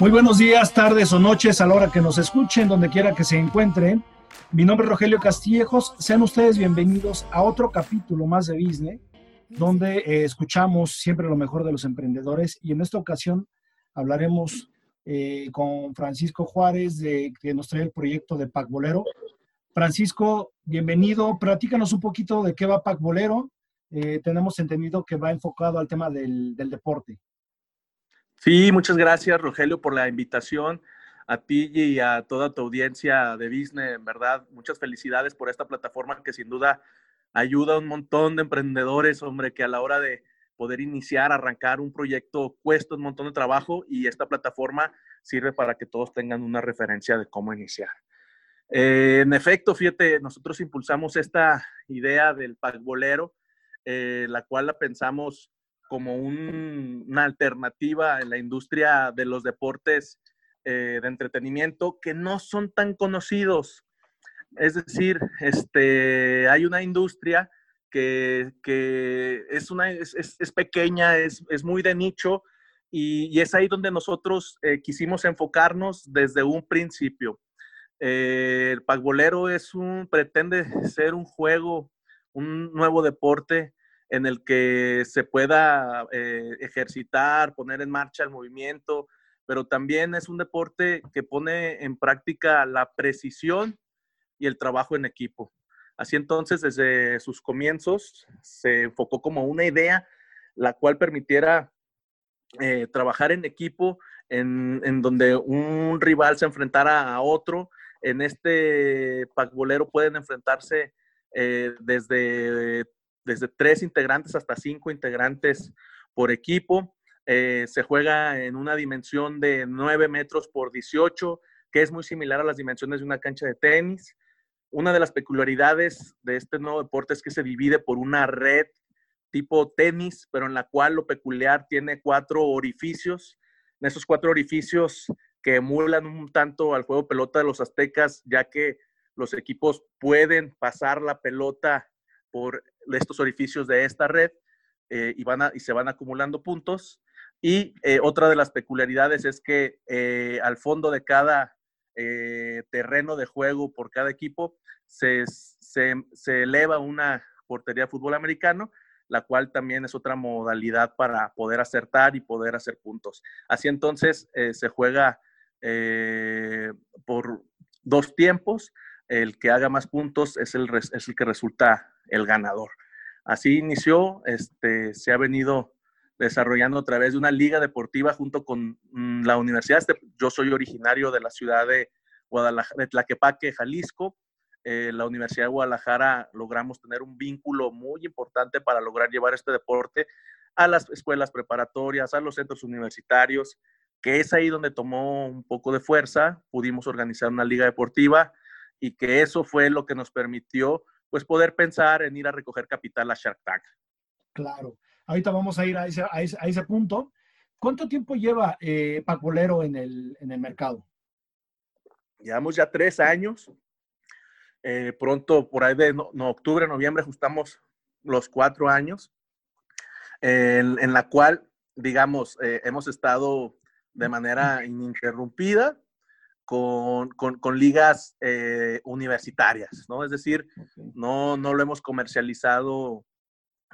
Muy buenos días, tardes o noches a la hora que nos escuchen, donde quiera que se encuentren. Mi nombre es Rogelio Castillejos. Sean ustedes bienvenidos a otro capítulo más de Business, donde eh, escuchamos siempre lo mejor de los emprendedores. Y en esta ocasión hablaremos eh, con Francisco Juárez, de, que nos trae el proyecto de Pac Bolero. Francisco, bienvenido. Platícanos un poquito de qué va Pac Bolero. Eh, tenemos entendido que va enfocado al tema del, del deporte. Sí, muchas gracias, Rogelio, por la invitación. A ti y a toda tu audiencia de business, en verdad, muchas felicidades por esta plataforma que sin duda ayuda a un montón de emprendedores, hombre, que a la hora de poder iniciar, arrancar un proyecto cuesta un montón de trabajo y esta plataforma sirve para que todos tengan una referencia de cómo iniciar. Eh, en efecto, fíjate, nosotros impulsamos esta idea del pack bolero, eh, la cual la pensamos como una alternativa en la industria de los deportes eh, de entretenimiento que no son tan conocidos. Es decir, este, hay una industria que, es, una, es, pequeña, es, muy de nicho y, es ahí donde nosotros eh, quisimos enfocarnos desde un principio. Eh, el pagbolero es un, pretende ser un juego, un nuevo deporte en el que se pueda eh, ejercitar, poner en marcha el movimiento, pero también es un deporte que pone en práctica la precisión y el trabajo en equipo. Así entonces, desde sus comienzos, se enfocó como una idea la cual permitiera eh, trabajar en equipo, en, donde un rival se enfrentara a otro. En este bolero pueden enfrentarse eh, desde desde tres integrantes hasta cinco integrantes por equipo. Eh, se juega en una dimensión de 9 metros por 18, que es muy similar a las dimensiones de una cancha de tenis. Una de las peculiaridades de este nuevo deporte es que se divide por una red tipo tenis, pero en la cual lo peculiar tiene cuatro orificios. En esos cuatro orificios que emulan un tanto al juego pelota de los aztecas, ya que los equipos pueden pasar la pelota por estos orificios de esta red eh, y, van y se van acumulando puntos. Y eh, otra de las peculiaridades es que eh, al fondo de cada terreno de juego por cada equipo se, se, se, eleva una portería de fútbol americano, la cual también es otra modalidad para poder acertar y poder hacer puntos. Así entonces se juega por dos tiempos. El que haga más puntos es el, es el que resulta el ganador. Así inició, este, se ha venido desarrollando a través de una liga deportiva junto con mm, la universidad. Yo soy originario de la ciudad de Guadalajara, de Tlaquepaque, Jalisco. Eh, la Universidad de Guadalajara logramos tener un vínculo muy importante para lograr llevar este deporte a las escuelas preparatorias, a los centros universitarios, que es ahí donde tomó un poco de fuerza. Pudimos organizar una liga deportiva y que eso fue lo que nos permitió pues poder pensar en ir a recoger capital a Shark Tank. Claro, ahorita vamos a ir a ese, a ese, punto. ¿Cuánto tiempo lleva eh, Pacolero en el, en el mercado? Llevamos ya tres años. Eh, pronto, por ahí de no, octubre, noviembre, ajustamos los cuatro años, en, la cual, digamos, eh, hemos estado de manera ininterrumpida con, con, ligas eh, universitarias, ¿no? Es decir, no, no lo hemos comercializado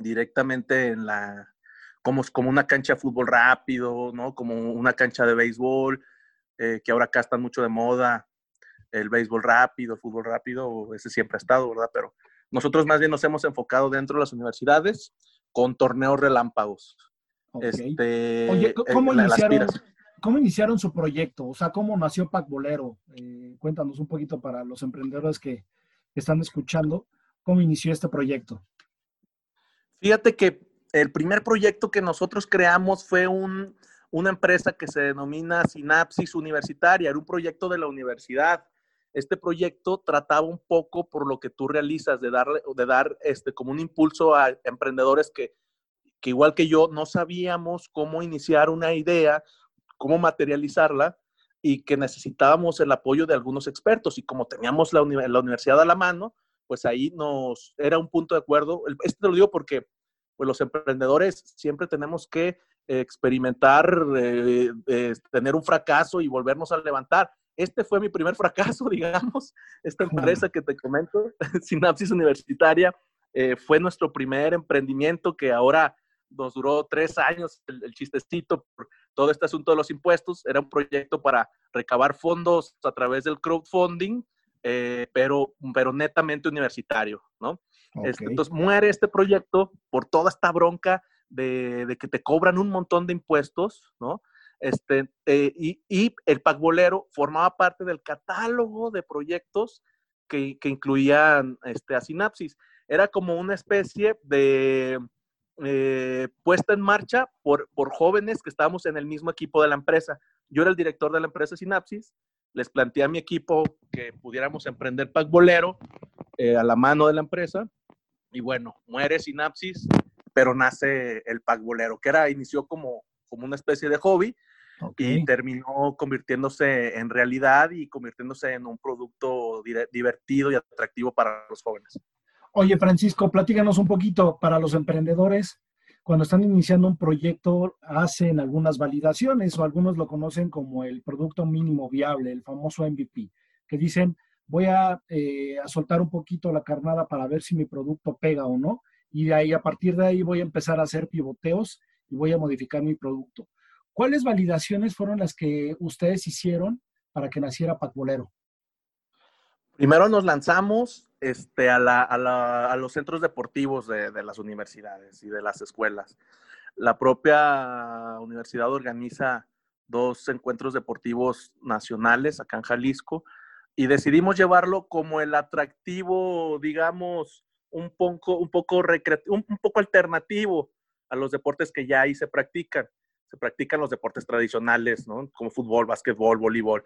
directamente en la, como, como una cancha de fútbol rápido, ¿no? Como una cancha de béisbol, eh, que ahora acá está mucho de moda, el béisbol rápido, el fútbol rápido, ese siempre ha estado, ¿verdad? Pero nosotros más bien nos hemos enfocado dentro de las universidades con torneos relámpagos. Este, Oye, ¿cómo iniciaron? ¿Cómo iniciaron su proyecto? O sea, ¿cómo nació Pac Bolero? Eh, cuéntanos un poquito para los emprendedores que, están escuchando, ¿cómo inició este proyecto? Fíjate que el primer proyecto que nosotros creamos fue una empresa que se denomina Sinapsis Universitaria, era un proyecto de la universidad. Este proyecto trataba un poco por lo que tú realizas, de, darle, de dar este, como un impulso a emprendedores que, que igual que yo no sabíamos cómo iniciar una idea cómo materializarla y que necesitábamos el apoyo de algunos expertos. Y como teníamos la, la universidad a la mano, pues ahí nos era un punto de acuerdo. Esto te lo digo porque pues los emprendedores siempre tenemos que experimentar, eh, eh, tener un fracaso y volvernos a levantar. Este fue mi primer fracaso, digamos. Esta empresa que te comento, Sinapsis Universitaria, eh, fue nuestro primer emprendimiento que ahora nos duró tres años el, el, chistecito por todo este asunto de los impuestos. Era un proyecto para recabar fondos a través del crowdfunding, eh, pero, pero netamente universitario, ¿no? Este, entonces muere este proyecto por toda esta bronca de, de, que te cobran un montón de impuestos, ¿no? Este, eh, y, y, el Pacbolero formaba parte del catálogo de proyectos que, que incluían este, a Sinapsis. Era como una especie de eh, puesta en marcha por, por jóvenes que estábamos en el mismo equipo de la empresa. Yo era el director de la empresa Sinapsis, les planteé a mi equipo que pudiéramos emprender Pacbolero eh, a la mano de la empresa. Y bueno, muere Sinapsis, pero nace el Pacbolero, que era, inició como, como una especie de hobby y terminó convirtiéndose en realidad y convirtiéndose en un producto divertido y atractivo para los jóvenes. Oye, Francisco, platícanos un poquito para los emprendedores. Cuando están iniciando un proyecto, hacen algunas validaciones o algunos lo conocen como el producto mínimo viable, el famoso MVP, que dicen, voy a, eh, a soltar un poquito la carnada para ver si mi producto pega o no. Y de ahí, a partir de ahí, voy a empezar a hacer pivoteos y voy a modificar mi producto. ¿Cuáles validaciones fueron las que ustedes hicieron para que naciera Patbolero? Primero nos lanzamos este, a, los centros deportivos de, las universidades y de las escuelas. La propia universidad organiza dos encuentros deportivos nacionales acá en Jalisco y decidimos llevarlo como el atractivo, digamos, un poco, un poco, un, poco alternativo a los deportes que ya ahí se practican se practican los deportes tradicionales, ¿no? Como fútbol, básquetbol, voleibol.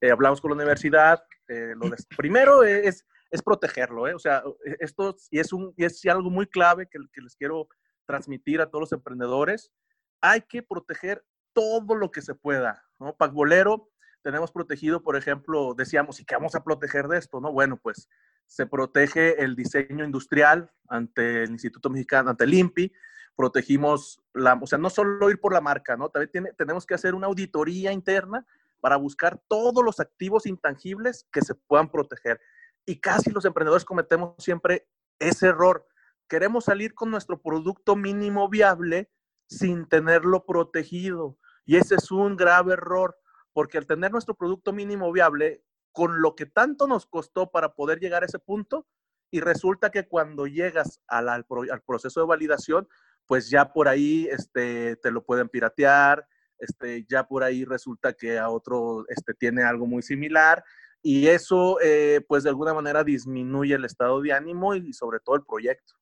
Eh, hablamos con la universidad. Eh, lo primero es, es protegerlo, ¿eh? O sea, e, esto y es, un, es algo muy clave que, que les quiero transmitir a todos los emprendedores. Hay que proteger todo lo que se pueda, ¿no? Pacbolero, tenemos protegido, por ejemplo, decíamos, ¿y qué vamos a proteger de esto? No, bueno, pues se protege el diseño industrial ante el Instituto Mexicano, ante el INPI, protegimos, la, o sea, no solo ir por la marca, ¿no? También tiene, tenemos que hacer una auditoría interna para buscar todos los activos intangibles que se puedan proteger. Y casi los emprendedores cometemos siempre ese error. Queremos salir con nuestro producto mínimo viable sin tenerlo protegido. Y ese es un grave error, porque al tener nuestro producto mínimo viable, con lo que tanto nos costó para poder llegar a ese punto, y resulta que cuando llegas al, proceso de validación, pues ya por ahí este, te lo pueden piratear, este, ya por ahí resulta que a otro este, tiene algo muy similar y eso eh, pues de alguna manera disminuye el estado de ánimo y sobre todo el proyecto.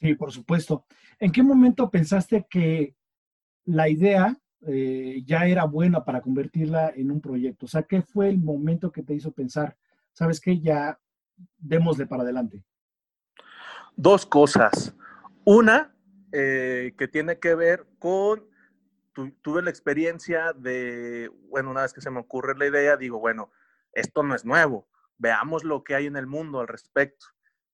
Sí, por supuesto. ¿En qué momento pensaste que la idea eh, ya era buena para convertirla en un proyecto? O sea, ¿qué fue el momento que te hizo pensar, sabes que ya démosle para adelante? Dos cosas. Una, eh, que tiene que ver con, tu, tuve la experiencia de, bueno, una vez que se me ocurre la idea, digo, bueno, esto no es nuevo, veamos lo que hay en el mundo al respecto.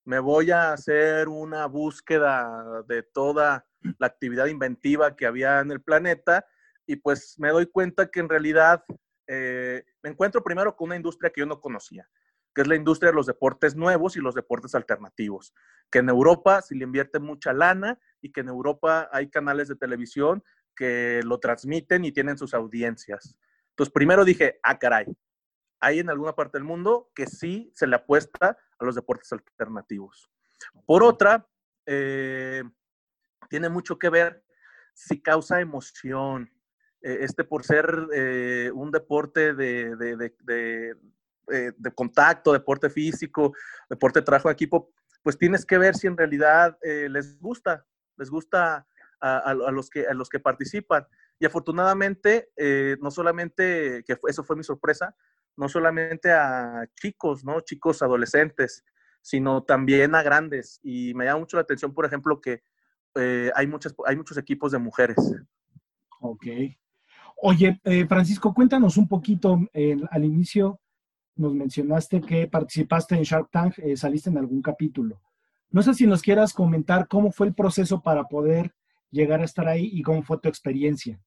Me voy a hacer una búsqueda de toda la actividad inventiva que había en el planeta y pues me doy cuenta que en realidad eh, me encuentro primero con una industria que yo no conocía que es la industria de los deportes nuevos y los deportes alternativos, que en Europa se le invierte mucha lana y que en Europa hay canales de televisión que lo transmiten y tienen sus audiencias. Entonces, primero dije, ah, caray, hay en alguna parte del mundo que sí se le apuesta a los deportes alternativos. Por otra, eh, tiene mucho que ver si causa emoción. Eh, este por ser eh, un deporte de, de, de, eh, de contacto, deporte físico, deporte de trabajo de equipo, pues tienes que ver si en realidad eh, les gusta, les gusta a, a, a, los que, a los que participan. Y afortunadamente, eh, no solamente, que eso fue mi sorpresa, no solamente a chicos, ¿no? Chicos adolescentes, sino también a grandes. Y me llama mucho la atención, por ejemplo, que eh, hay, muchas, hay muchos equipos de mujeres. Ok. Oye, eh, Francisco, cuéntanos un poquito, al inicio nos mencionaste que participaste en Shark Tank, eh, saliste en algún capítulo. No sé si nos quieras comentar cómo fue el proceso para poder llegar a estar ahí y cómo fue tu experiencia.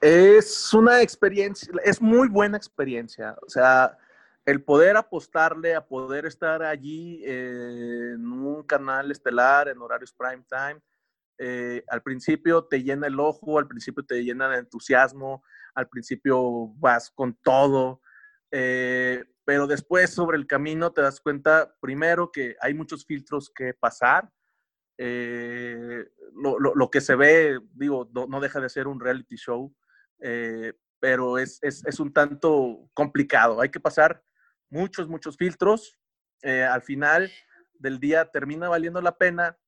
Es una experiencia, es muy buena experiencia. O sea, el poder apostarle a poder estar allí en un canal estelar en horarios prime time, eh, al principio te llena el ojo, al principio te llena de entusiasmo, al principio vas con todo, eh, pero después sobre el camino te das cuenta, primero, que hay muchos filtros que pasar. Eh, lo, que se ve, digo, no, deja de ser un reality show, pero es, es, un tanto complicado. Hay que pasar muchos, muchos filtros. al final del día termina valiendo la pena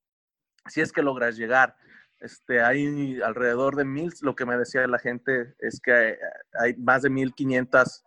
si es que logras llegar. Este, hay alrededor de mil, lo que me decía la gente es que hay, más de 1500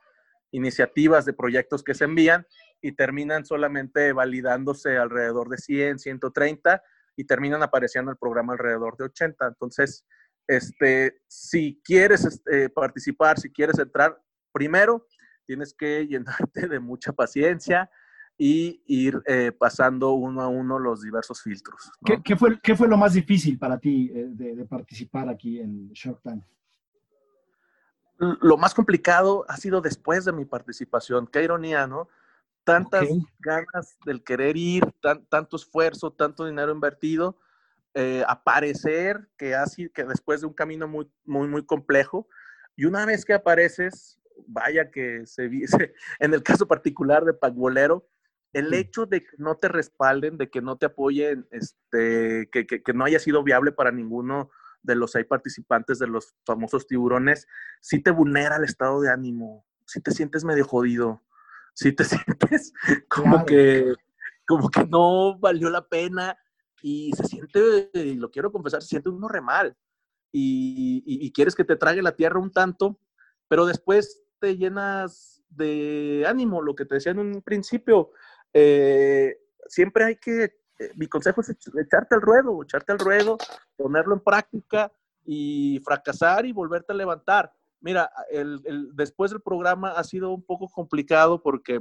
iniciativas de proyectos que se envían y terminan solamente validándose alrededor de 100, 130 y terminan apareciendo el programa alrededor de 80. Entonces, este, si quieres este, participar, si quieres entrar, primero tienes que llenarte de mucha paciencia, y ir eh, pasando uno a uno los diversos filtros. ¿Qué, fue, ¿Qué, fue, lo más difícil para ti eh, de, participar aquí en Shark Tank? Lo más complicado ha sido después de mi participación. Qué ironía, ¿no? Tantas ganas del querer ir, tanto esfuerzo, tanto dinero invertido, eh, aparecer que, así, que después de un camino muy, muy, muy complejo, y una vez que apareces, vaya que se, se en el caso particular de Pagbolero, el hecho de que no te respalden, de que no te apoyen, este, que, que, no haya sido viable para ninguno de los participantes de los famosos tiburones, sí te vulnera el estado de ánimo, sí te sientes medio jodido, sí te sientes como que como que no valió la pena y se siente, lo quiero confesar, se siente uno re mal y, y quieres que te trague la tierra un tanto, pero después te llenas de ánimo, lo que te decía en un principio, eh, siempre hay que, eh, mi consejo es echarte al ruedo, echarte al ruedo, ponerlo en práctica y fracasar y volverte a levantar. Mira, el, después del programa ha sido un poco complicado porque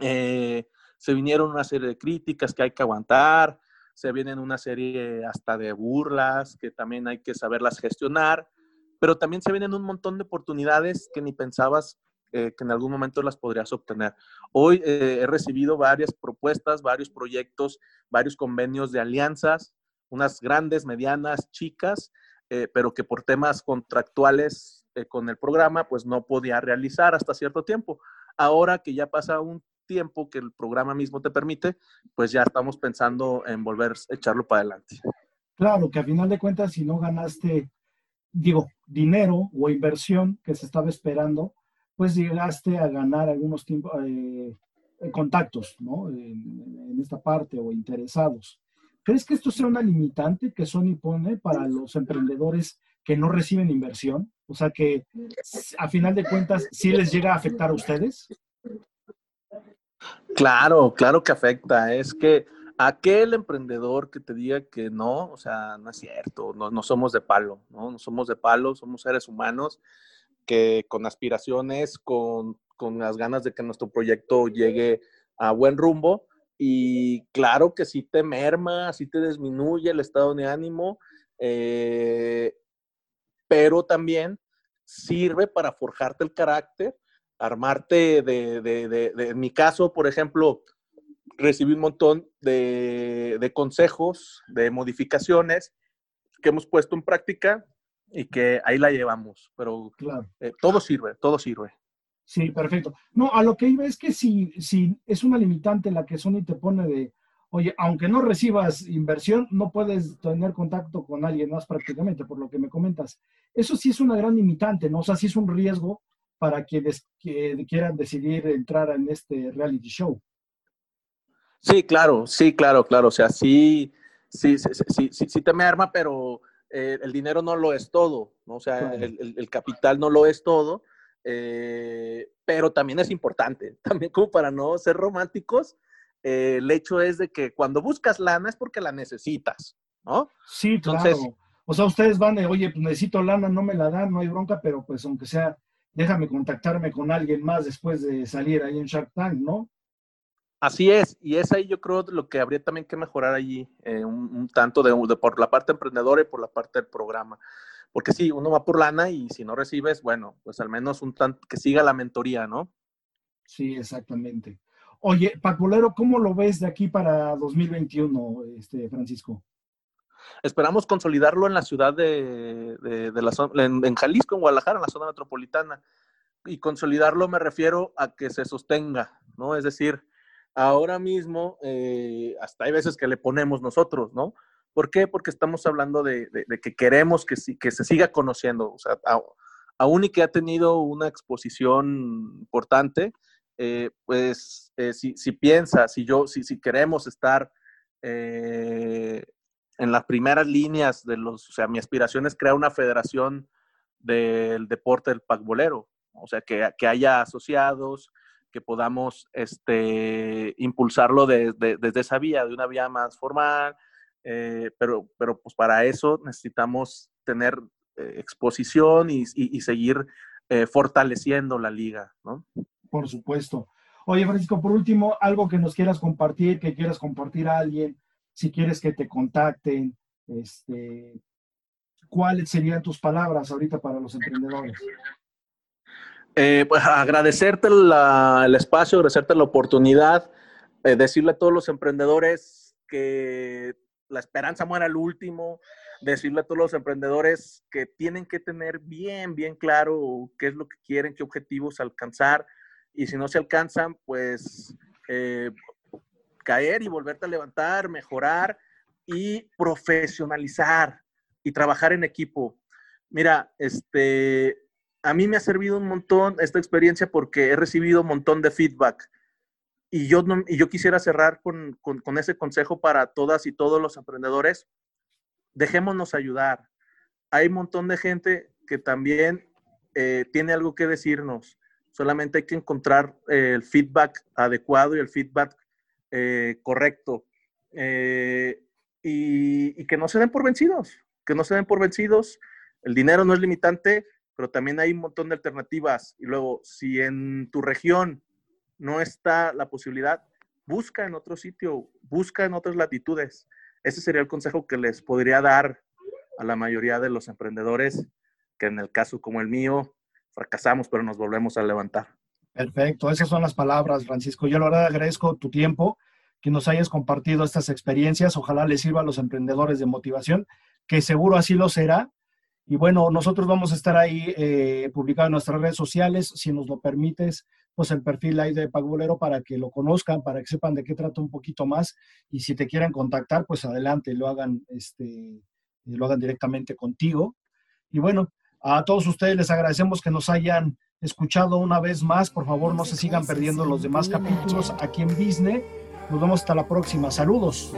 eh, se vinieron una serie de críticas que hay que aguantar, se vienen una serie hasta de burlas que también hay que saberlas gestionar, pero también se vienen un montón de oportunidades que ni pensabas eh, que en algún momento las podrías obtener. Hoy eh, he recibido varias propuestas, varios proyectos, varios convenios de alianzas, unas grandes, medianas, chicas, eh, pero que por temas contractuales con el programa, pues no podía realizar hasta cierto tiempo. Ahora que ya pasa un tiempo que el programa mismo te permite, pues ya estamos pensando en volver a echarlo para adelante. Claro, que a final de cuentas, si no ganaste, digo, dinero o inversión que se estaba esperando, pues llegaste a ganar algunos tiempos, eh, eh, contactos, ¿no? En, esta parte o interesados. ¿Crees que esto sea una limitante que Sony pone para los emprendedores que no reciben inversión? O sea, que a final de cuentas sí les llega a afectar a ustedes. Claro, claro que afecta. Es que aquel emprendedor que te diga que no, o sea, no es cierto, no, no somos de palo, ¿no? No somos de palo, somos seres humanos que con aspiraciones, con, con las ganas de que nuestro proyecto llegue a buen rumbo. Y claro que sí te merma, sí te disminuye el estado de ánimo, eh, pero también sirve para forjarte el carácter, armarte de, de, de, en mi caso, por ejemplo, recibí un montón de, consejos, de modificaciones que hemos puesto en práctica y que ahí la llevamos, pero claro. Eh, todo sirve, todo sirve. Sí, perfecto. No, a lo que iba es que si, si es una limitante la que Sony te pone de, oye, aunque no recibas inversión, no puedes tener contacto con alguien más prácticamente, por lo que me comentas. Eso sí es una gran limitante, ¿no? O sea, sí es un riesgo para quienes que quieran decidir entrar en este reality show. Sí, claro, sí, claro, claro. O sea, sí, sí, sí, sí, sí, sí te me arma, pero eh, el dinero no lo es todo, ¿no? o sea, el, capital no lo es todo, eh, pero también es importante, también como para no ser románticos, eh, el hecho es de que cuando buscas lana es porque la necesitas, ¿no? Sí, Entonces, O sea, ustedes van de, oye, pues necesito lana, no me la dan, no hay bronca, pero pues aunque sea, déjame contactarme con alguien más después de salir ahí en Shark Tank, ¿no? Así es, y es ahí yo creo lo que habría también que mejorar allí, eh, un, tanto de, por la parte emprendedora y por la parte del programa. Porque sí, uno va por lana y si no recibes, bueno, pues al menos un tanto que siga la mentoría, ¿no? Sí, exactamente. Oye, Paculero, ¿cómo lo ves de aquí para 2021, este, Francisco? Esperamos consolidarlo en la ciudad de, de, la zona, en, Jalisco, en Guadalajara, en la zona metropolitana. Y consolidarlo me refiero a que se sostenga, ¿no? Es decir, ahora mismo, eh, hasta hay veces que le ponemos nosotros, ¿no? ¿Por qué? Porque estamos hablando de, que queremos que, que se siga conociendo. O sea, aún y que ha tenido una exposición importante, eh, pues eh, si, si piensa, si yo, si, si queremos estar en las primeras líneas de los, o sea, mi aspiración es crear una federación del deporte del pagbolero, o sea, que, que haya asociados, que podamos este, impulsarlo desde esa vía, de una vía más formal, eh, pero, pero pues para eso necesitamos tener eh, exposición y, seguir eh, fortaleciendo la liga, ¿no? Por supuesto. Oye, Francisco, por último, algo que nos quieras compartir, que quieras compartir a alguien, si quieres que te contacten, este, ¿cuáles serían tus palabras ahorita para los emprendedores? Eh, pues agradecerte el espacio, agradecerte la oportunidad, eh, decirle a todos los emprendedores que la esperanza muere al último, decirle a todos los emprendedores que tienen que tener bien, bien claro qué es lo que quieren, qué objetivos alcanzar, y si no se alcanzan, pues eh, caer y volverte a levantar, mejorar y profesionalizar y trabajar en equipo. Mira, este, a mí me ha servido un montón esta experiencia porque he recibido un montón de feedback. Y yo, y yo quisiera cerrar con, ese consejo para todas y todos los emprendedores. Dejémonos ayudar. Hay un montón de gente que también eh, tiene algo que decirnos. Solamente hay que encontrar eh, el feedback adecuado y el feedback eh, correcto. y que no se den por vencidos. Que no se den por vencidos. El dinero no es limitante pero también hay un montón de alternativas. Y luego, si en tu región no está la posibilidad, busca en otro sitio, busca en otras latitudes. Ese sería el consejo que les podría dar a la mayoría de los emprendedores, que en el caso como el mío, fracasamos, pero nos volvemos a levantar. Perfecto, esas son las palabras, Francisco. Yo la verdad agradezco tu tiempo, que nos hayas compartido estas experiencias. Ojalá les sirva a los emprendedores de motivación, que seguro así lo será, y bueno, nosotros vamos a estar ahí eh, publicado en nuestras redes sociales, si nos lo permites, pues el perfil ahí de Pagbolero para que lo conozcan, para que sepan de qué trata un poquito más. Y si te quieren contactar, pues adelante, lo hagan, este, lo hagan directamente contigo. Y bueno, a todos ustedes les agradecemos que nos hayan escuchado una vez más. Por favor, no se sigan perdiendo los demás capítulos aquí en Disney. Nos vemos hasta la próxima. Saludos.